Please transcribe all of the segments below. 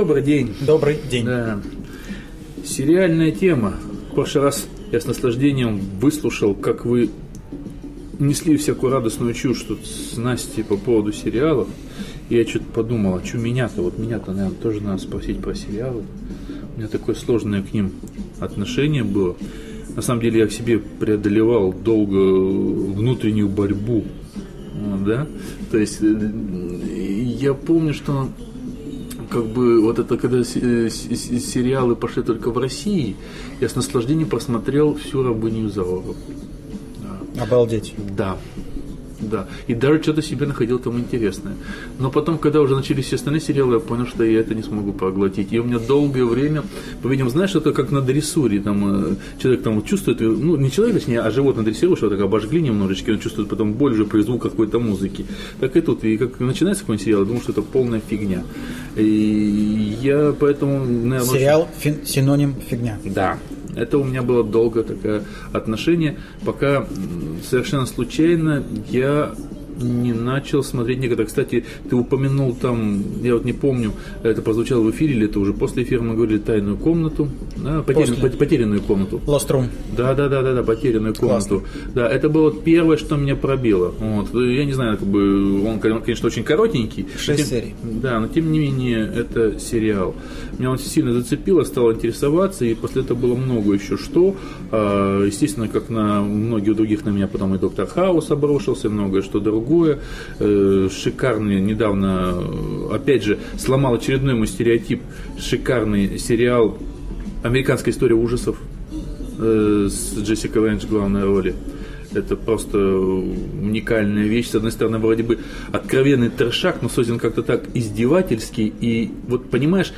добрый день. Добрый день. Да. Сериальная тема. В прошлый раз я с наслаждением выслушал, как вы несли всякую радостную чушь тут с Настей по поводу сериалов. И я что-то подумал, а что меня-то? Вот меня-то, наверное, тоже надо спросить про сериалы. У меня такое сложное к ним отношение было. На самом деле я к себе преодолевал долго внутреннюю борьбу. Да? То есть э, я помню, что как бы вот это когда сериалы пошли только в России, я с наслаждением просмотрел всю рабыню Изаура. Обалдеть. Да. Да. И даже что-то себе находил там интересное. Но потом, когда уже начались все остальные сериалы, я понял, что я это не смогу проглотить. И у меня долгое время, по-видимому, знаешь, это как на дрессуре. Там э, человек там чувствует, ну, не человек, точнее, а животное дрессируешь, вот так обожгли немножечко, он чувствует потом боль уже при звуках какой-то музыки. Так и тут. И как начинается какой-нибудь сериал, я думаю, что это полная фигня. И я поэтому, наверное, Сериал фин- синоним фигня. да, это у меня было долго такое отношение, пока совершенно случайно я не начал смотреть некоторые. Кстати, ты упомянул там, я вот не помню, это прозвучало в эфире или это уже после эфира мы говорили тайную комнату, да, потерян- После. пот- потерянную комнату. Lost Room. Да, да, да, да, да, потерянную комнату. Да, это было первое, что меня пробило. Вот. Я не знаю, как бы он, конечно, очень коротенький. Шесть тем- серий. Да, но тем не менее, это сериал. Меня он сильно зацепило, стал интересоваться, и после этого было много еще что. А, Естественно, как на многих других на меня потом и Доктор Хаус обрушился, многое что другое. Э, Шикарный, недавно, э, опять же, сломал очередной мой стереотип. Шикарный сериал «Американская история ужасов» э, с Джессикой Лэндж в главной роли. Это просто уникальная вещь. С одной стороны, вроде бы откровенный трешак, но создан как-то так издевательский. И вот понимаешь,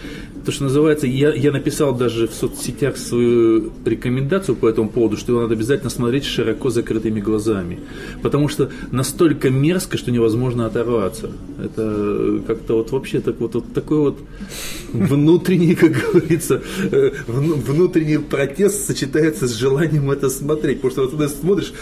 то, что называется, я, я написал даже в соцсетях свою рекомендацию по этому поводу, что его надо обязательно смотреть широко закрытыми глазами. Потому что настолько мерзко, что невозможно оторваться. Это как-то вот вообще так вот, вот такой вот внутренний, как говорится, э, вну- внутренний протест сочетается с желанием это смотреть. Потому что вот когда смотришь,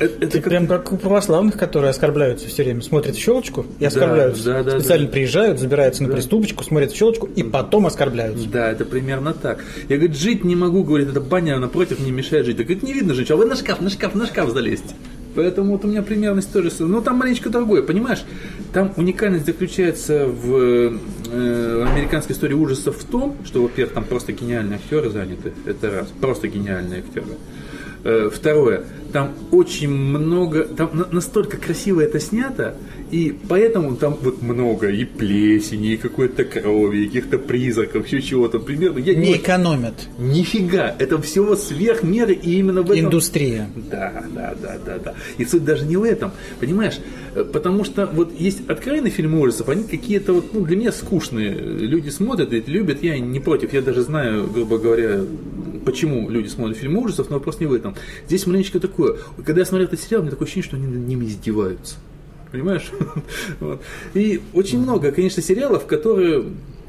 это, это как- прям как у православных, которые оскорбляются все время. Смотрят в щелочку и оскорбляются. да, да, Специально да. приезжают, забираются на приступочку, смотрят в щелочку и потом оскорбляются. Да, это примерно так. Я, говорит, жить не могу, говорит, эта баня напротив мне мешает жить. Так говорит, не видно женщин, а вы на шкаф, на шкаф, на шкаф залезьте. Поэтому вот у меня примерно тоже... Ну, там маленечко другое, понимаешь? Там уникальность заключается в э, американской истории ужасов в том, что, во-первых, там просто гениальные актеры заняты. Это раз. Просто гениальные актеры. Э, Второе, там очень много, там на- настолько красиво это снято, и поэтому там вот много и плесени, и какой-то крови, и каких-то призраков, еще чего-то. Примерно, я Не не... экономят. Нифига, это всего сверх меры, и именно в этом... Индустрия. Да, да, да, да, да. И суть даже не в этом, понимаешь? Э, Потому что вот есть откровенные фильмы ужасов, они какие-то вот, ну, для меня скучные. Люди смотрят и любят, я не против. Я даже знаю, грубо говоря, почему люди смотрят фильмы ужасов, но вопрос не в этом. Здесь маленечко такое. Когда я смотрел этот сериал, у меня такое ощущение, что они над ними издеваются. Понимаешь? Вот. И очень много, конечно, сериалов, которые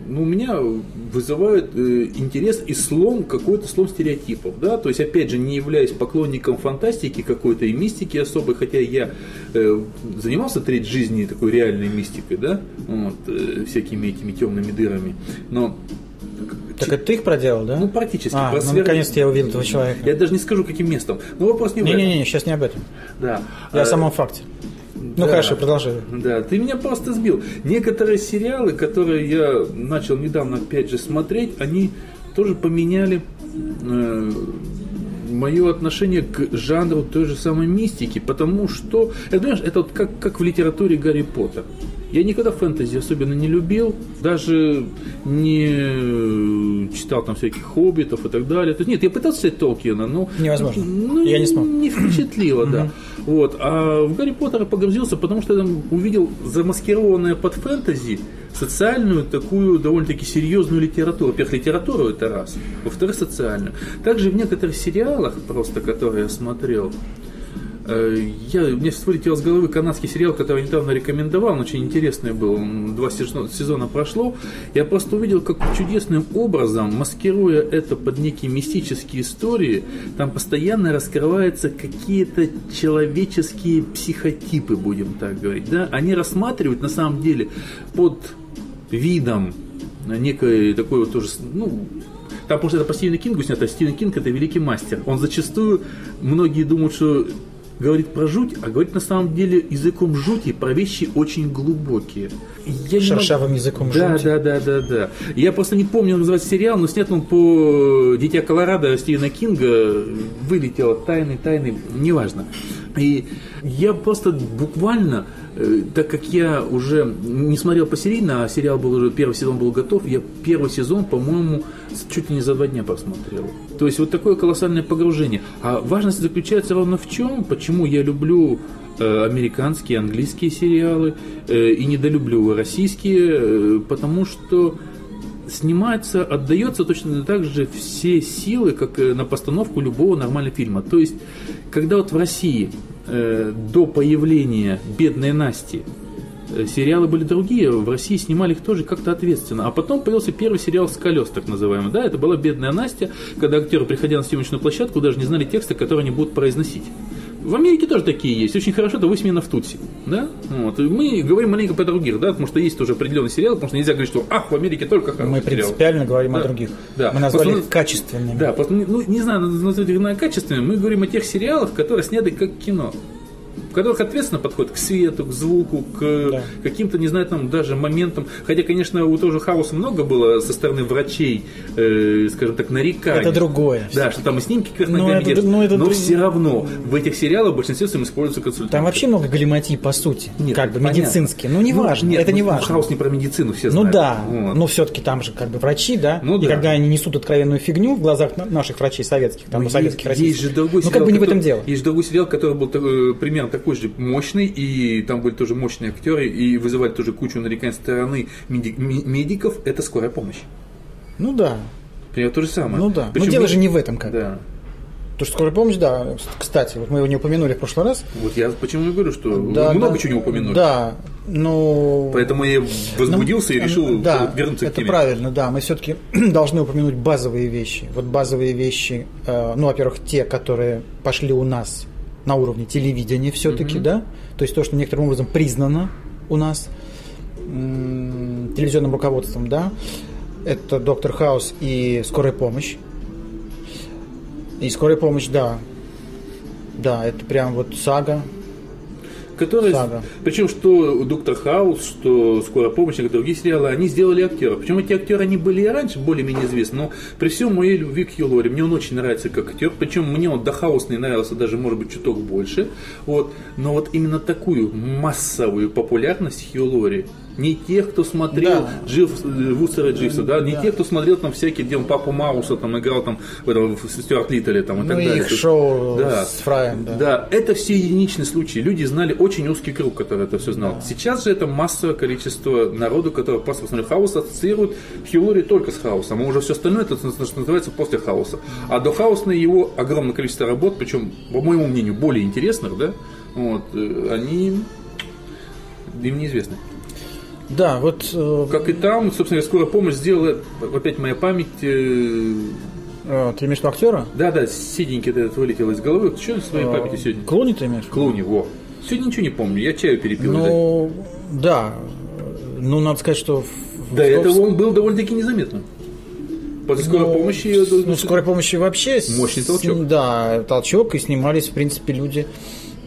ну, у меня вызывают э, интерес и слом, какой-то слом стереотипов, да, то есть, опять же, не являюсь поклонником фантастики какой-то и мистики особой, хотя я э, занимался треть жизни такой реальной мистикой, да, вот, э, всякими этими темными дырами, но Так это ты их проделал, да? ну, практически. А, про ну, наконец-то я увидел этого человека. Я даже не скажу, каким местом. Но вопрос не в этом. Не-не-не, сейчас не об этом. Да. Я о самом факте. Ну да. хорошо, продолжай. Да, ты меня просто сбил. Некоторые сериалы, которые я начал недавно опять же смотреть, они тоже поменяли э, мое отношение к жанру той же самой мистики, потому что, это, знаешь, это вот как, как в литературе Гарри Поттер. Я никогда фэнтези особенно не любил, даже не читал там всяких хоббитов и так далее. То есть, нет, я пытался читать Толкиена, но Невозможно. ну, Я не смог. Не впечатлило, да. Вот. А в Гарри Поттера погрузился, потому что я там увидел замаскированное под фэнтези социальную такую довольно-таки серьезную литературу. Во-первых, литературу это раз. Во-вторых, социальную. Также в некоторых сериалах, просто которые я смотрел, э, я, мне вылетел с головы канадский сериал, который я недавно рекомендовал, он очень интересный был, два сезона, прошло. Я просто увидел, как чудесным образом, маскируя это под некие мистические истории, там постоянно раскрываются какие-то человеческие психотипы, будем так говорить. Да? Они рассматривают на самом деле под видом некое такое вот тоже, ну, там, потому что это по Стивену Кингу снято, а Стивен Кинг это великий мастер. Он зачастую, многие думают, что говорит про жуть, а говорит на самом деле языком жути про вещи очень глубокие. Я Шершавым могу... языком да, жути. Да, да, да, да. Я просто не помню, он называется сериал, но снят он по «Дитя Колорадо» Стивена Кинга. Вылетело тайны, тайны, неважно. И я просто буквально Э, так как я уже не смотрел посерийно, а сериал был уже, первый сезон был готов, я первый сезон, по-моему, чуть ли не за два дня посмотрел. То есть вот такое колоссальное погружение. А важность заключается ровно в чем, почему я люблю э, американские, английские сериалы э, и недолюблю российские, потому что снимается, отдается точно так же все силы, как на постановку любого нормального фильма. То есть, когда вот в России э, до появления «Бедной Насти» э, сериалы были другие, в России снимали их тоже как-то ответственно. А потом появился первый сериал «С колес», так называемый. Да, это была «Бедная Настя», когда актеры, приходя на съемочную площадку, даже не знали текста, который они будут произносить. В Америке тоже такие есть. Очень хорошо, это «Восьмина в Тутси». Да? Вот. И мы говорим маленько про других, да, потому что есть тоже определенный сериал, потому что нельзя говорить, что ах, в Америке только хороший Мы принципиально сериал. говорим да. о других. Да. Мы назвали просто, их качественными. Да, просто, ну, не знаю, назвать их качественными, мы говорим о тех сериалах, которые сняты как кино которых ответственно подходит к свету, к звуку, к да. каким-то, не знаю, там даже моментам. Хотя, конечно, у того же хаоса много было со стороны врачей, э, скажем так, нареканий. Это другое. Да, что там и снимки как но, это, но, это но друг... все равно в этих сериалах своем используются консультанты. Там вообще много галиматии, по сути, Нет, как бы медицинские. Ну, не ну, важно, нет, это не ну, важно. Хаос не про медицину, все ну знают. Ну да, вот. но все-таки там же как бы врачи, да, ну, и да. когда они несут откровенную фигню в глазах наших врачей советских, там, ну, советских, есть, российских. Есть же другой ну, как бы не в этом дело. Есть другой сериал, который был э, примерно такой же мощный, и там были тоже мощные актеры, и вызывали тоже кучу нареканий стороны медиков, это скорая помощь. Ну да. Примерно то же самое. Ну да. Причем Но дело же не в этом как Да. То, что скорая помощь, да, кстати, вот мы его не упомянули в прошлый раз. Вот я почему и говорю, что да, много да, чего не упомянули. Да, но... Поэтому я возбудился ну, и решил да, вернуться к теме. это правильно, да. Мы все-таки должны упомянуть базовые вещи. Вот базовые вещи, э, ну, во-первых, те, которые пошли у нас на уровне телевидения все-таки, mm-hmm. да, то есть то, что некоторым образом признано у нас м- телевизионным руководством, да, это Доктор Хаус и Скорая помощь. И Скорая помощь, да, да, это прям вот сага, которые, Сага. причем что Доктор Хаус, что Скорая помощь, и другие сериалы, они сделали актеров. Причем эти актеры, они были и раньше более-менее известны, но при всем моей любви к Хью Лори, мне он очень нравится как актер, причем мне он до Хаусный нравился даже, может быть, чуток больше, вот, но вот именно такую массовую популярность Хью Лори не тех, кто смотрел да. Джив, Вустера Дживса, да, не да. тех, кто смотрел там всякие, где он Папу Мауса там играл там в этом в Стюарт Литтеле там и ну, так далее. их шоу да. с Фраем, да. Да, это все единичные случаи. Люди знали очень узкий круг, который это все знал. Да. Сейчас же это массовое количество народу, который просто посмотрел хаос, ассоциирует Хьюлори только с хаосом. А уже все остальное это называется после хаоса. А до хаоса его огромное количество работ, причем, по моему мнению, более интересных, да, вот, э, они им неизвестны. Да, вот... Э, как и там, собственно, скорая помощь сделала, опять моя память... Э, а, ты имеешь в виду актера? Да, да, седенький этот вылетел из головы. Что с моей а, памяти сегодня? Клуни ты имеешь? Клуни, во. Сегодня ничего не помню, я чаю перепил. Ну, да. Ну, надо сказать, что... Да, это он был довольно-таки незаметно. После скорой ну, помощи... Ну, скорой помощи вообще... Мощный толчок. Да, толчок, и снимались, в принципе, люди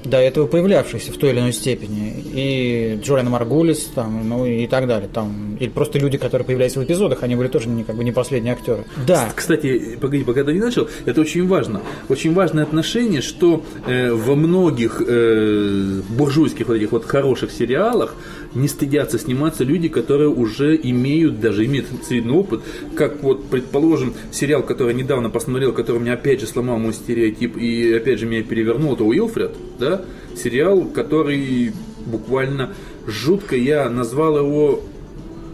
до этого появлявшихся в той или иной степени. И Джориан Маргулис, там, ну и так далее. Там, или просто люди, которые появлялись в эпизодах, они были тоже не, как бы не последние актеры. Да. Кстати, погоди, пока ты не начал, это очень важно. Очень важное отношение, что э, во многих э, буржуйских вот этих вот хороших сериалах не стыдятся сниматься люди, которые уже имеют, даже имеют средний опыт, как вот, предположим, сериал, который я недавно посмотрел, который меня опять же сломал мой стереотип и опять же меня перевернул, это Уилфред, да, сериал, который буквально жутко, я назвал его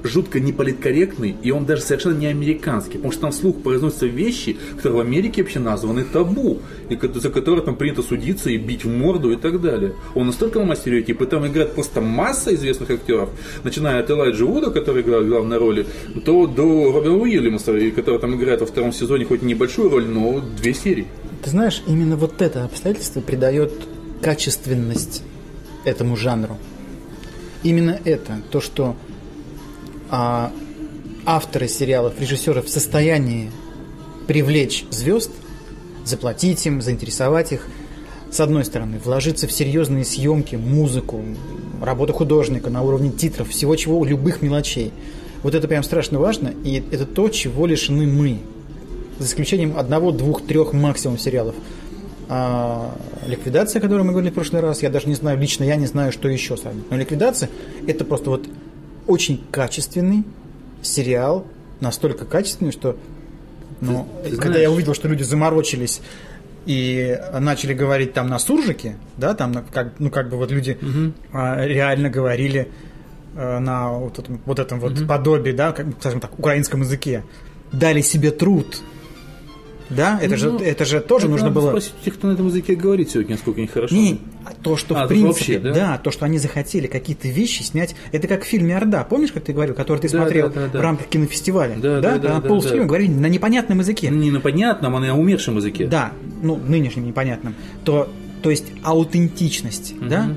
жутко неполиткорректный, и он даже совершенно не американский, потому что там вслух произносятся вещи, которые в Америке вообще названы табу, и за которые там принято судиться и бить в морду и так далее. Он настолько ломает стереотипы, там играет просто масса известных актеров, начиная от Элайджа Вуда, который играл главной роли, то до Робина Уильямса, который там играет во втором сезоне хоть небольшую роль, но две серии. Ты знаешь, именно вот это обстоятельство придает качественность этому жанру. Именно это, то, что а, авторы сериалов, режиссеры в состоянии привлечь звезд, заплатить им, заинтересовать их, с одной стороны, вложиться в серьезные съемки, музыку, работу художника на уровне титров, всего чего, любых мелочей. Вот это прям страшно важно, и это то, чего лишены мы. За исключением одного, двух, трех максимум сериалов. А, ликвидация, о которой мы говорили в прошлый раз, я даже не знаю, лично я не знаю, что еще сравнить. Но ликвидация это просто вот очень качественный сериал, настолько качественный, что ну, ты, ты когда знаешь... я увидел, что люди заморочились и начали говорить там на суржике, да, там как, ну как бы вот люди угу. а, реально говорили а, на вот этом вот, этом вот угу. подобии, да, как, скажем так, украинском языке, дали себе труд да, это, ну, же, это же тоже это нужно было... спросить тех, кто на этом языке говорит сегодня, насколько они хорошо. Не, то, что а, в принципе, вообще, да? да, то, что они захотели какие-то вещи снять, это как в фильме «Орда», помнишь, как ты говорил, который ты да, смотрел да, да, да. в рамках кинофестиваля? Да, да, да. да, да полфильма да. говорили на непонятном языке. Не на понятном, а на умершем языке. Да, ну, нынешнем непонятном. То, то есть аутентичность, угу. да?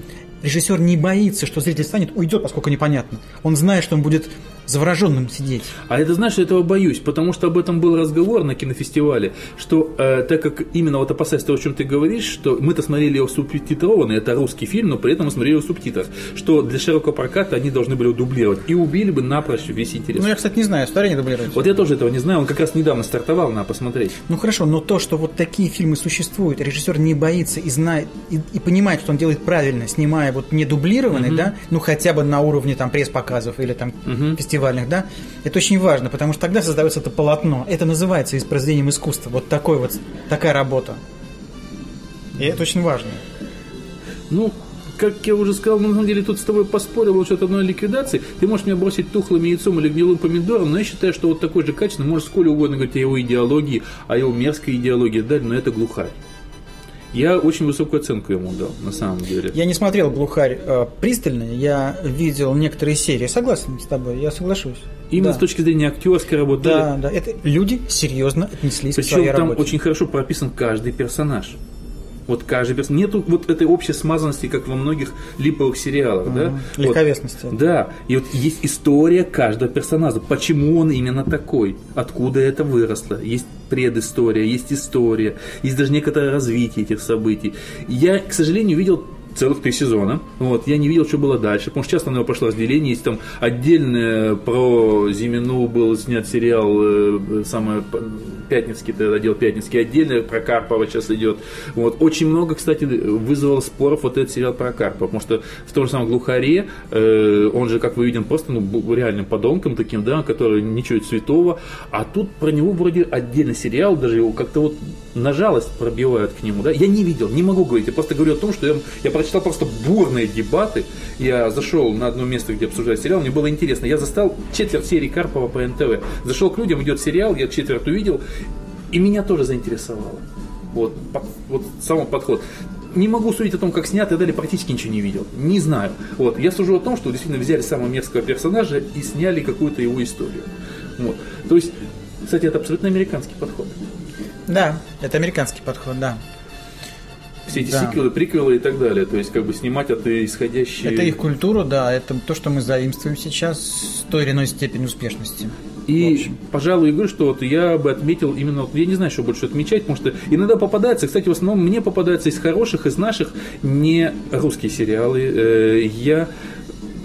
Режиссер не боится, что зритель станет, уйдет, поскольку непонятно. Он знает, что он будет завороженным сидеть. А это знаешь, я этого боюсь, потому что об этом был разговор на кинофестивале, что э, так как именно вот опасаясь того, о чем ты говоришь, что мы-то смотрели его субтитрованный, это русский фильм, но при этом мы смотрели его в субтитрах, что для широкого проката они должны были дублировать и убили бы напрочь весь интерес. Ну я, кстати, не знаю, старые не дублируют. Вот я тоже этого не знаю, он как раз недавно стартовал, надо посмотреть. Ну хорошо, но то, что вот такие фильмы существуют, режиссер не боится и знает, и, и понимает, что он делает правильно, снимая вот не дублированный, угу. да, ну хотя бы на уровне там пресс-показов или там угу. Фестивальных, да, это очень важно, потому что тогда создается это полотно. Это называется произведением искусства. Вот такой вот, такая работа. И это очень важно. Ну, как я уже сказал, на самом деле тут с тобой поспорил насчет одной ликвидации. Ты можешь меня бросить тухлым яйцом или гнилым помидором, но я считаю, что вот такой же качественный, можешь сколь угодно говорить о его идеологии, о его мерзкой идеологии, да, но это глухарь. Я очень высокую оценку ему дал, на самом деле. Я не смотрел «Глухарь» э, пристально, я видел некоторые серии. Согласен с тобой, я соглашусь. Именно да. с точки зрения актерской работы. Да, да, это люди серьезно отнеслись Причем к своей там работе. очень хорошо прописан каждый персонаж. Вот каждый персонаж. Нету вот этой общей смазанности, как во многих липовых сериалах, mm-hmm. да? Легковесности. Вот, да. И вот есть история каждого персонажа. Почему он именно такой? Откуда это выросло? Есть предыстория, есть история, есть даже некоторое развитие этих событий. Я, к сожалению, видел целых три сезона. Вот, я не видел, что было дальше, потому что часто на него пошло разделение. Есть там отдельное про Зимину был снят сериал э, самое Пятницкий, тогда отдел Пятницкий, отдельно про Карпова сейчас идет. Вот. Очень много, кстати, вызвал споров вот этот сериал про Карпова, потому что в том же самом Глухаре, э, он же, как вы видим, просто ну, реальным подонком таким, да, который ничего святого, а тут про него вроде отдельный сериал, даже его как-то вот на жалость пробивают к нему, да. Я не видел, не могу говорить, я просто говорю о том, что я, я прочитал просто бурные дебаты. Я зашел на одно место, где обсуждают сериал, мне было интересно. Я застал четверть серии Карпова по НТВ. Зашел к людям, идет сериал, я четверть увидел, и меня тоже заинтересовало. Вот, вот сам подход не могу судить о том, как снято, и далее практически ничего не видел. Не знаю. Вот. Я сужу о том, что действительно взяли самого мерзкого персонажа и сняли какую-то его историю. Вот. То есть, кстати, это абсолютно американский подход. Да, это американский подход, да все эти да. сиквелы, приквелы и так далее. То есть, как бы снимать это исходящие... Это их культура, да, это то, что мы заимствуем сейчас с той или иной степенью успешности. И, пожалуй, я говорю, что вот я бы отметил именно, я не знаю, что больше отмечать, потому что иногда попадается, кстати, в основном мне попадается из хороших, из наших не русские сериалы. Э, я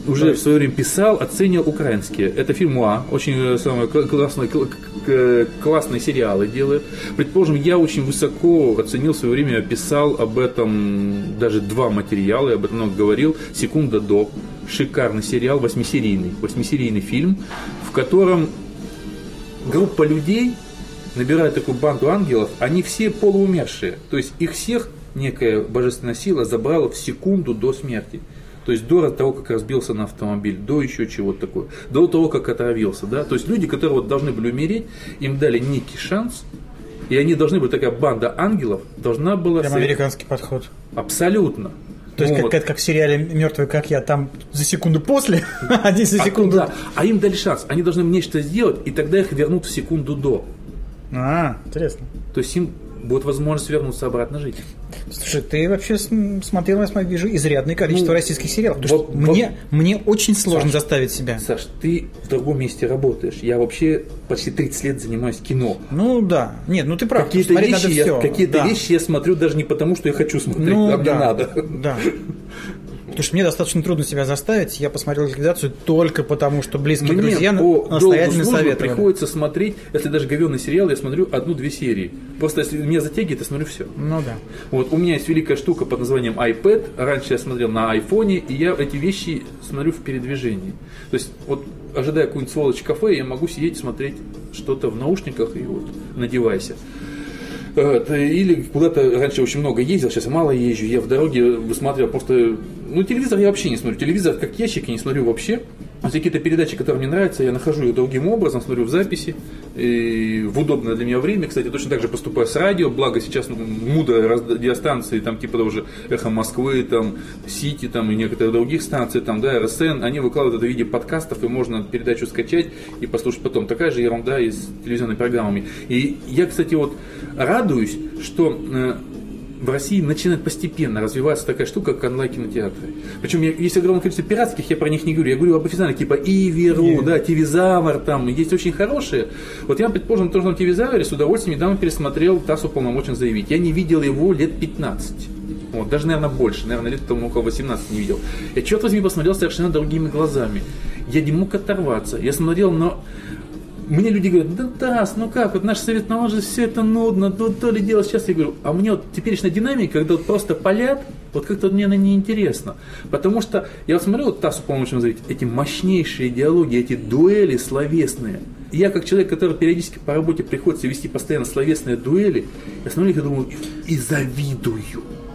уже в свое время писал, оценил украинские. Это фильм УА, очень э, самое, классный, классные сериалы делает. Предположим, я очень высоко оценил в свое время, писал об этом даже два материала, я об этом много говорил. «Секунда до». Шикарный сериал, восьмисерийный, восьмисерийный фильм, в котором группа людей набирает такую банду ангелов, они все полуумершие. То есть их всех некая божественная сила забрала в секунду до смерти. То есть до того, как разбился на автомобиль, до еще чего-то такое, до того, как отравился. Да? То есть люди, которые вот должны были умереть, им дали некий шанс, и они должны быть, такая банда ангелов, должна была... Прям американский подход. Абсолютно. То есть, вот. как, как, в сериале «Мертвый, как я», там за секунду после, а здесь за секунду... А, да. а им дали шанс. Они должны нечто сделать, и тогда их вернут в секунду до. А, интересно. То есть им будет возможность вернуться обратно жить. Слушай, ты вообще смотрел, я вижу, изрядное количество ну, российских сериалов. Потому вот, что вот, мне, мне очень сложно Саш, заставить себя. Саш, ты в другом месте работаешь. Я вообще почти 30 лет занимаюсь кино. Ну да. Нет, ну ты прав. Какие-то вещи, я, какие да. вещи я смотрю даже не потому, что я хочу смотреть, ну, а да, мне надо. Да. Потому что мне достаточно трудно себя заставить. Я посмотрел ликвидацию только потому, что близкие мне друзья по настоятельно советовали. приходится смотреть, если даже говенный сериал, я смотрю одну-две серии. Просто если меня затягивает, я смотрю все. Ну да. Вот у меня есть великая штука под названием iPad. Раньше я смотрел на айфоне, и я эти вещи смотрю в передвижении. То есть вот ожидая какую-нибудь сволочь кафе, я могу сидеть и смотреть что-то в наушниках и вот на девайсе. Или куда-то раньше очень много ездил, сейчас мало езжу. Я в дороге высматривал просто... Ну, телевизор я вообще не смотрю. Телевизор как ящик я не смотрю вообще. А какие-то передачи, которые мне нравятся, я нахожу их другим образом, смотрю в записи, и в удобное для меня время. Кстати, точно так же поступаю с радио, благо сейчас ну, мудрые радиостанции, там типа уже Эхо Москвы, там Сити, там и некоторые других станций, там, да, РСН, они выкладывают это в виде подкастов, и можно передачу скачать и послушать потом. Такая же ерунда и с телевизионными программами. И я, кстати, вот радуюсь, что э, в России начинает постепенно развиваться такая штука, как онлайн-кинотеатры. Причем есть огромное количество пиратских, я про них не говорю. Я говорю об официальных, типа Иверу, yeah. да, Тивизавр, там, есть очень хорошие. Вот я, предположим, тоже на Тивизавре с удовольствием недавно пересмотрел ТАСС уполномочен заявить. Я не видел его лет 15. Вот, даже, наверное, больше, наверное, лет там около 18 не видел. Я черт возьми посмотрел совершенно другими глазами. Я не мог оторваться. Я смотрел на мне люди говорят, да Тас, ну как, вот наш совет, ну же все это нудно, то, то ли дело сейчас. Я говорю, а мне вот теперешняя динамика, когда вот просто палят, вот как-то мне она неинтересно. Потому что я вот смотрю, вот Тасу, по-моему, заметить, эти мощнейшие диалоги, эти дуэли словесные. Я как человек, который периодически по работе приходится вести постоянно словесные дуэли, я смотрю их и думаю, и завидую.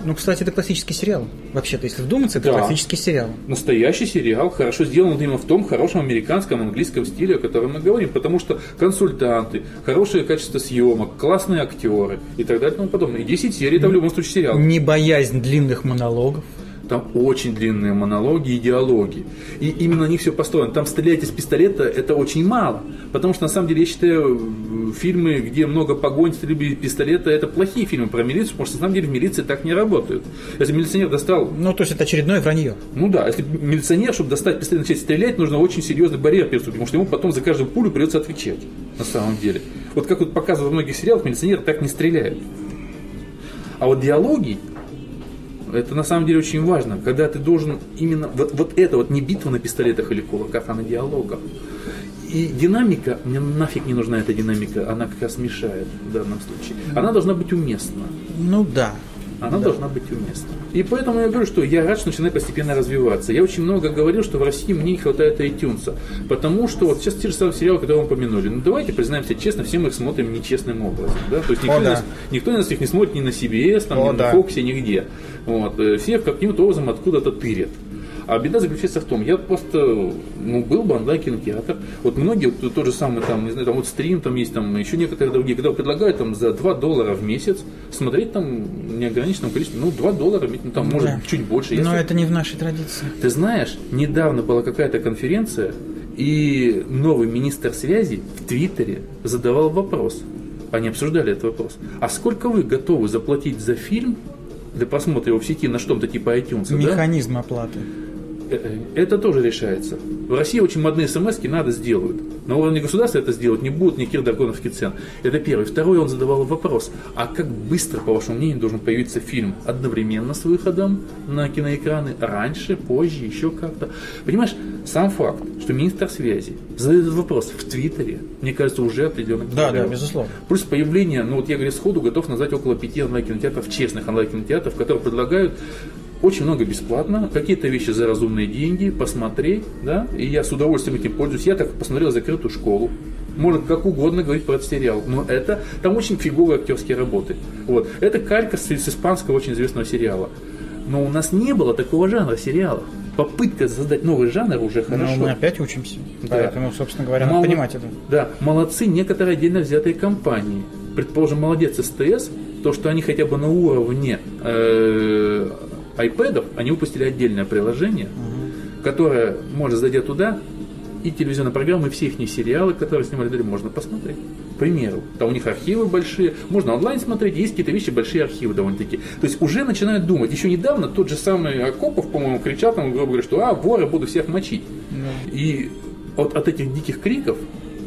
Ну, кстати, это классический сериал. Вообще-то, если вдуматься, это да. классический сериал. Настоящий сериал, хорошо сделан именно в том хорошем американском, английском стиле, о котором мы говорим, потому что консультанты, хорошее качество съемок, классные актеры и так далее и тому подобное. И 10 серий это в любом случае сериал. Не боязнь длинных монологов там очень длинные монологи и диалоги. И именно на них все построено. Там стрелять из пистолета это очень мало. Потому что на самом деле я считаю, фильмы, где много погонь, стрельбы из пистолета, это плохие фильмы про милицию, потому что на самом деле в милиции так не работают. Если милиционер достал... Ну, то есть это очередное вранье. Ну да, если милиционер, чтобы достать пистолет и начать стрелять, нужно очень серьезный барьер переступить, потому что ему потом за каждую пулю придется отвечать на самом деле. Вот как вот показывают в многих сериалах, милиционеры так не стреляют. А вот диалоги, это на самом деле очень важно, когда ты должен именно вот, вот это вот не битва на пистолетах или кулаках, а на диалогах. И динамика, мне нафиг не нужна эта динамика, она как раз мешает в данном случае. Она должна быть уместна. Ну да, она да. должна быть уместна. И поэтому я говорю, что я рад, что начинает постепенно развиваться. Я очень много говорил, что в России мне не хватает iTunes, потому что вот сейчас те же самые сериалы, которые вы упомянули, ну давайте признаемся честно, все мы их смотрим нечестным образом. Да? То есть никто, О, да. нас, никто нас их не смотрит ни на CBS, там, О, ни да. на Fox, нигде. Вот. Э, все каким-то образом откуда-то тырят. А беда заключается в том, я просто, ну, был бы онлайн-кинотеатр. Вот многие, вот тот же самый, там, не знаю, там вот стрим, там есть, там, еще некоторые другие, когда предлагают там за 2 доллара в месяц смотреть там неограниченном количестве, ну, 2 доллара, ну, там, может, да. чуть больше. Но это не в нашей традиции. Ты знаешь, недавно была какая-то конференция, и новый министр связи в Твиттере задавал вопрос. Они обсуждали этот вопрос. А сколько вы готовы заплатить за фильм для просмотра его в сети на что-то типа iTunes? Механизм да? оплаты. Э, это тоже решается. В России очень модные смс надо сделают. На уровне государства это сделать не будут никаких драконовских цен. Это первый. Второй, он задавал вопрос, а как быстро, по вашему мнению, должен появиться фильм? Одновременно с выходом на киноэкраны? Раньше, позже, еще как-то? Понимаешь, сам факт, что министр связи задает вопрос в Твиттере, мне кажется, уже определенно. Да, да, безусловно. Плюс появление, ну вот я говорю, сходу готов назвать около пяти онлайн-кинотеатров, честных онлайн-кинотеатров, которые предлагают очень много бесплатно, какие-то вещи за разумные деньги, посмотреть, да, и я с удовольствием этим пользуюсь. Я так посмотрел закрытую школу, может как угодно говорить про этот сериал, но это, там очень фиговые актерские работы. Вот. Это калька с, с испанского очень известного сериала. Но у нас не было такого жанра сериалов. Попытка создать новый жанр уже хорошо. Но мы опять учимся. Да. Поэтому, собственно говоря, Мало... надо понимать это. Да, молодцы некоторые отдельно взятые компании. Предположим, молодец СТС, то, что они хотя бы на уровне э, iPad, они выпустили отдельное приложение, угу. которое, может, зайдя туда, и телевизионные программы, и все их сериалы, которые снимали, можно посмотреть. К примеру, там у них архивы большие, можно онлайн смотреть, есть какие-то вещи, большие архивы довольно-таки. То есть уже начинают думать. Еще недавно тот же самый Акопов, по-моему, кричал там, грубо говоря, что а, воры, буду всех мочить. Yeah. И вот от этих диких криков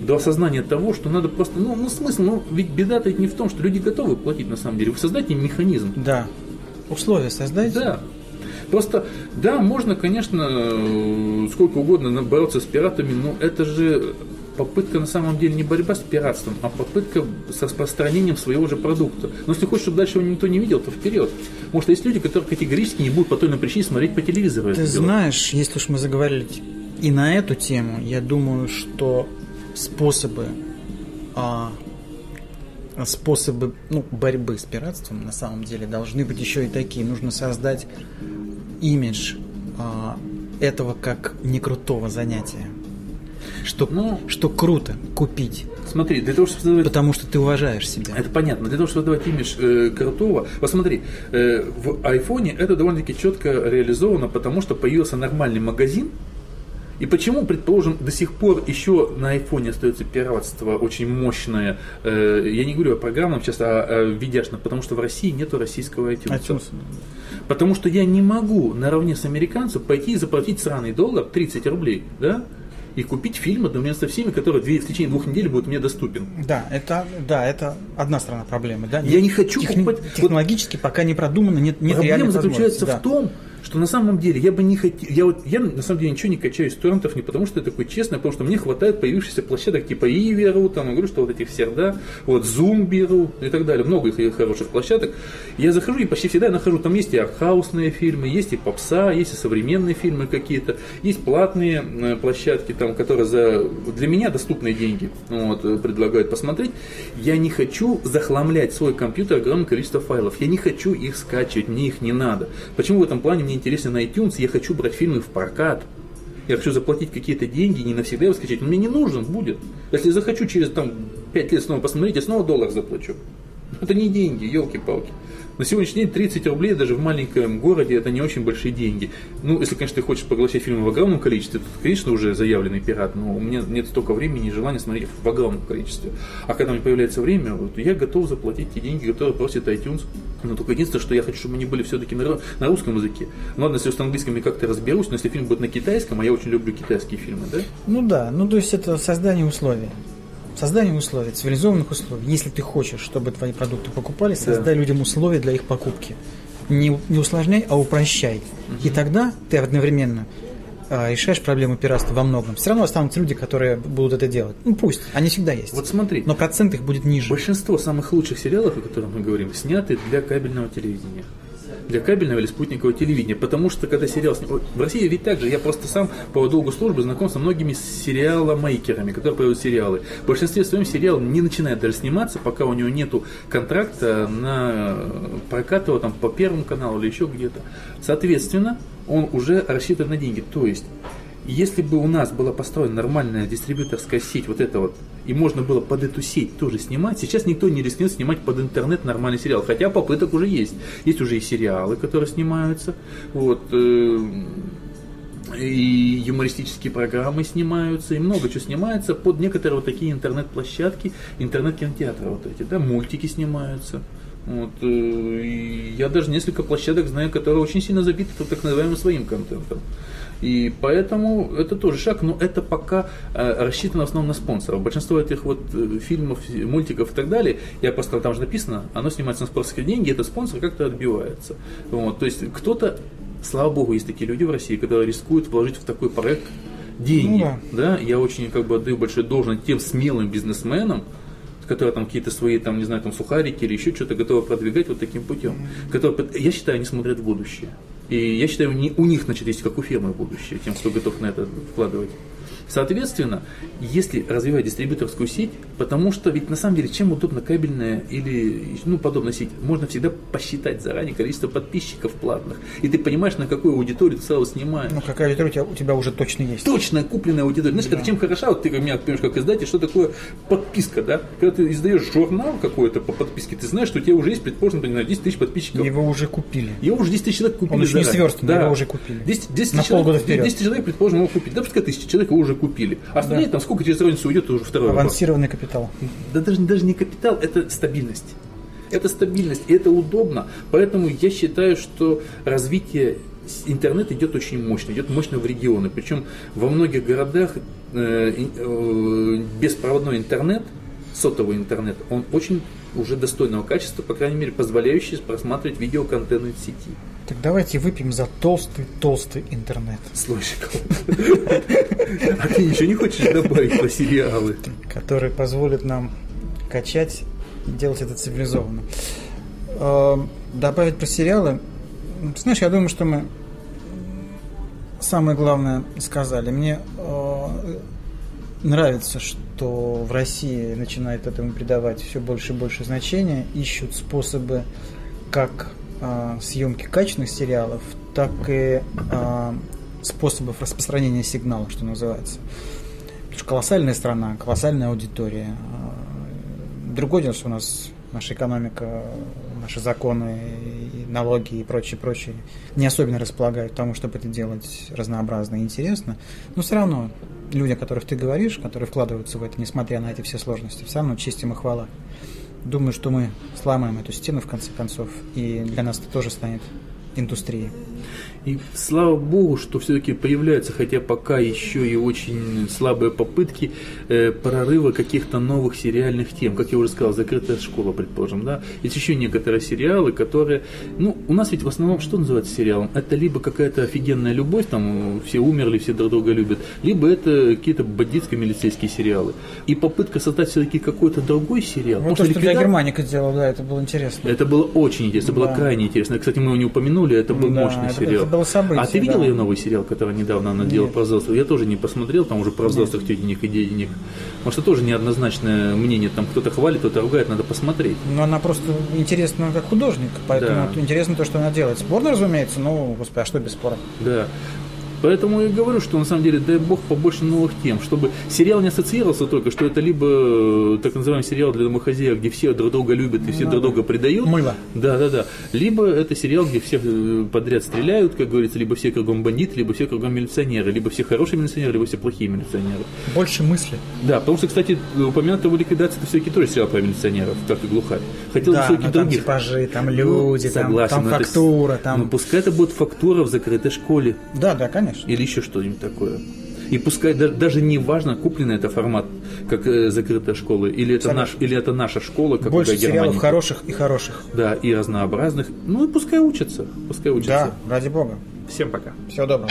до осознания того, что надо просто, ну, ну смысл, ну, ведь беда-то не в том, что люди готовы платить на самом деле. Вы создайте механизм. Да. Условия создайте. Да. Просто, да, можно, конечно, сколько угодно бороться с пиратами, но это же попытка на самом деле не борьба с пиратством, а попытка с распространением своего же продукта. Но если хочешь, чтобы дальше его никто не видел, то вперед. Что есть люди, которые категорически не будут по той причине смотреть по телевизору. Ты знаешь, дело. если уж мы заговорили и на эту тему, я думаю, что способы а, способы ну, борьбы с пиратством на самом деле должны быть еще и такие. Нужно создать имидж а, этого как некрутого занятия. Что, ну, что круто купить. Смотри, для того, чтобы создавать... Потому что ты уважаешь себя. Это понятно. Для того, чтобы создавать имидж э, крутого... Посмотри, э, в айфоне это довольно-таки четко реализовано, потому что появился нормальный магазин, и почему, предположим, до сих пор еще на айфоне остается пиратство очень мощное? Э, я не говорю о программном сейчас, а о видяшном, потому что в России нету российского iTunes. iTunes. Потому что я не могу наравне с американцем пойти и заплатить сраный доллар 30 рублей, да? и купить фильм одновременно со всеми, который в течение двух недель будет мне доступен. Да, это, да, это одна сторона проблемы. Да? Я не хочу Техни- покупать... Технологически вот, пока не продумано, нет, нет Проблема заключается да. в том, что на самом деле я бы не хотел, я вот, я на самом деле ничего не качаю из торрентов не потому, что я такой честный, а потому что мне хватает появившихся площадок типа Иверу, там, я говорю, что вот этих Серда, вот Zoom беру и так далее, много их хороших площадок. Я захожу и почти всегда нахожу, там есть и артхаусные фильмы, есть и попса, есть и современные фильмы какие-то, есть платные э, площадки, там, которые за, для меня доступные деньги вот, э, предлагают посмотреть. Я не хочу захламлять свой компьютер огромное количество файлов, я не хочу их скачивать, мне их не надо. Почему в этом плане мне интересен на iTunes, я хочу брать фильмы в прокат. Я хочу заплатить какие-то деньги, не навсегда его скачать. Он мне не нужен будет. Если захочу через там, 5 лет снова посмотреть, я снова доллар заплачу. Это не деньги, елки-палки. На сегодняшний день 30 рублей даже в маленьком городе это не очень большие деньги. Ну, если, конечно, ты хочешь поглощать фильмы в огромном количестве, то, конечно, уже заявленный пират, но у меня нет столько времени и желания смотреть в огромном количестве. А когда у меня появляется время, вот, я готов заплатить те деньги, которые просит iTunes. Но только единственное, что я хочу, чтобы они были все-таки на, на русском языке. Ну, ладно, если с английским я как-то разберусь, но если фильм будет на китайском, а я очень люблю китайские фильмы, да? Ну да, ну то есть это создание условий создание условий, цивилизованных условий. Если ты хочешь, чтобы твои продукты покупали, создай да. людям условия для их покупки. Не, не усложняй, а упрощай. Угу. И тогда ты одновременно а, решаешь проблему пиратства во многом. Все равно останутся люди, которые будут это делать. Ну пусть, они всегда есть. Вот смотри. Но процент их будет ниже. Большинство самых лучших сериалов, о которых мы говорим, сняты для кабельного телевидения для кабельного или спутникового телевидения. Потому что когда сериал снимают... В России ведь так же. Я просто сам по долгу службы знаком со многими сериаломейкерами, которые производят сериалы. В большинстве своем сериал не начинает даже сниматься, пока у него нету контракта на прокат его там по Первому каналу или еще где-то. Соответственно, он уже рассчитан на деньги. То есть если бы у нас была построена нормальная дистрибьюторская сеть, вот это вот, и можно было под эту сеть тоже снимать, сейчас никто не рискнет снимать под интернет нормальный сериал, хотя попыток уже есть. Есть уже и сериалы, которые снимаются, вот, э, и юмористические программы снимаются, и много чего снимается под некоторые вот такие интернет-площадки, интернет-кинотеатры вот эти, да, мультики снимаются. Вот, э, и я даже несколько площадок знаю, которые очень сильно забиты так называемым своим контентом. И поэтому это тоже шаг, но это пока э, рассчитано в основном на спонсоров. Большинство этих вот э, фильмов, мультиков и так далее, я просто там же написано, оно снимается на спонсорские деньги, этот спонсор как-то отбивается. Вот, то есть кто-то, слава богу, есть такие люди в России, которые рискуют вложить в такой проект деньги. Ну, да. да, я очень как бы отдаю большое должное тем смелым бизнесменам, которые там какие-то свои, там, не знаю, там сухарики или еще что-то готовы продвигать вот таким путем. Которые, я считаю, они смотрят в будущее. И я считаю, у них, значит, есть как у фирмы будущее, тем, кто готов на это вкладывать. Соответственно, если развивать дистрибьюторскую сеть, потому что ведь на самом деле, чем удобно кабельная или ну, подобная сеть, можно всегда посчитать заранее количество подписчиков платных. И ты понимаешь, на какую аудиторию ты сразу снимаешь. Ну, какая аудитория у тебя, у тебя уже точно есть. Точная купленная аудитория. Знаешь, да. это чем хороша, вот ты меня понимаешь, как издатель, что такое подписка, да? Когда ты издаешь журнал какой-то по подписке, ты знаешь, что у тебя уже есть, предположим, например, 10 тысяч подписчиков. Его уже купили. Его уже 10 тысяч человек купили. Он еще не сверстан, да. его уже купили. 10, 10 на человек, полгода вперед. 10 человек, предположим, его купили. Да, пускай тысячи человек вы уже купили. А остальные Да. там сколько через розницу уйдет, уже второй вопрос. Авансированный капитал. Да даже, даже не капитал, это стабильность. Это стабильность, и это удобно. Поэтому я считаю, что развитие интернет идет очень мощно, идет мощно в регионы. Причем во многих городах э, э, беспроводной интернет, сотовый интернет, он очень уже достойного качества, по крайней мере, позволяющий просматривать видеоконтент в сети. Так давайте выпьем за толстый-толстый интернет, Слушай, а ты ничего не хочешь добавить про сериалы? который позволит нам качать и делать это цивилизованно. Э, Добавить про сериалы. Знаешь, я думаю, что мы самое главное сказали. Мне э, нравится, что в России начинает этому придавать все больше и больше значения, ищут способы как э, съемки качественных сериалов, так и э, способов распространения сигнала, что называется. Потому что колоссальная страна, колоссальная аудитория. Э, Другое дело, что у нас наша экономика, наши законы, и налоги и прочее, прочее не особенно располагают тому, чтобы это делать разнообразно и интересно. Но все равно люди, о которых ты говоришь, которые вкладываются в это, несмотря на эти все сложности, все равно честь им и хвала. Думаю, что мы сломаем эту стену в конце концов, и для нас это тоже станет индустрией. И слава богу, что все-таки появляются, хотя пока еще и очень слабые попытки э, прорыва каких-то новых сериальных тем. Как я уже сказал, закрытая школа, предположим, да. Есть еще некоторые сериалы, которые, ну, у нас ведь в основном что называется сериалом? Это либо какая-то офигенная любовь, там все умерли, все друг друга любят, либо это какие-то бандитско-милицейские сериалы. И попытка создать все-таки какой-то другой сериал. Вот то, после что для ликвида- Германика делал, да, это было интересно. это было очень интересно, это было Да. крайне интересно. Кстати, мы его не упомянули, это был Да, мощный это- сериал. это было событие, а ты видел да. ее новый сериал, который недавно она делала Нет. про взрослых? Я тоже не посмотрел, там уже про взрослых тетенек и деденек. Потому что тоже неоднозначное мнение, там кто-то хвалит, кто-то ругает, надо посмотреть. Но она просто интересна как художник, поэтому Да. интересно то, что она делает. Спорно, разумеется, ну, господи, а что без спора? Да. Поэтому я говорю, что на самом деле, дай бог, побольше новых тем, чтобы сериал не ассоциировался только, что это либо э, так называемый сериал для домохозяек, где все друг друга любят и все друг друга предают. Мыло. Да, да, да. Либо это сериал, где все э, подряд стреляют, как говорится, либо все кругом бандиты, либо все кругом милиционеры, либо все хорошие милиционеры, либо все плохие милиционеры. Больше мысли. Да, потому что, кстати, упомянутая его ликвидация, это все-таки тоже сериал про милиционеров, как и глухарь. Хотел Да, все-таки там других. типажи, там Ну, люди, там, согласен, там с- фактура, там... Ну, пускай это будет фактура в закрытой школе. Да, да, конечно. Или еще что-нибудь такое. И пускай да- даже не важно, купленный это формат, как э, закрытая школа, или это, наш, или это наша школа, как Больше сериалов хороших и хороших. Да, и разнообразных. Ну и пускай учатся. Пускай учатся. Да, ради бога. Всем пока. Всего доброго.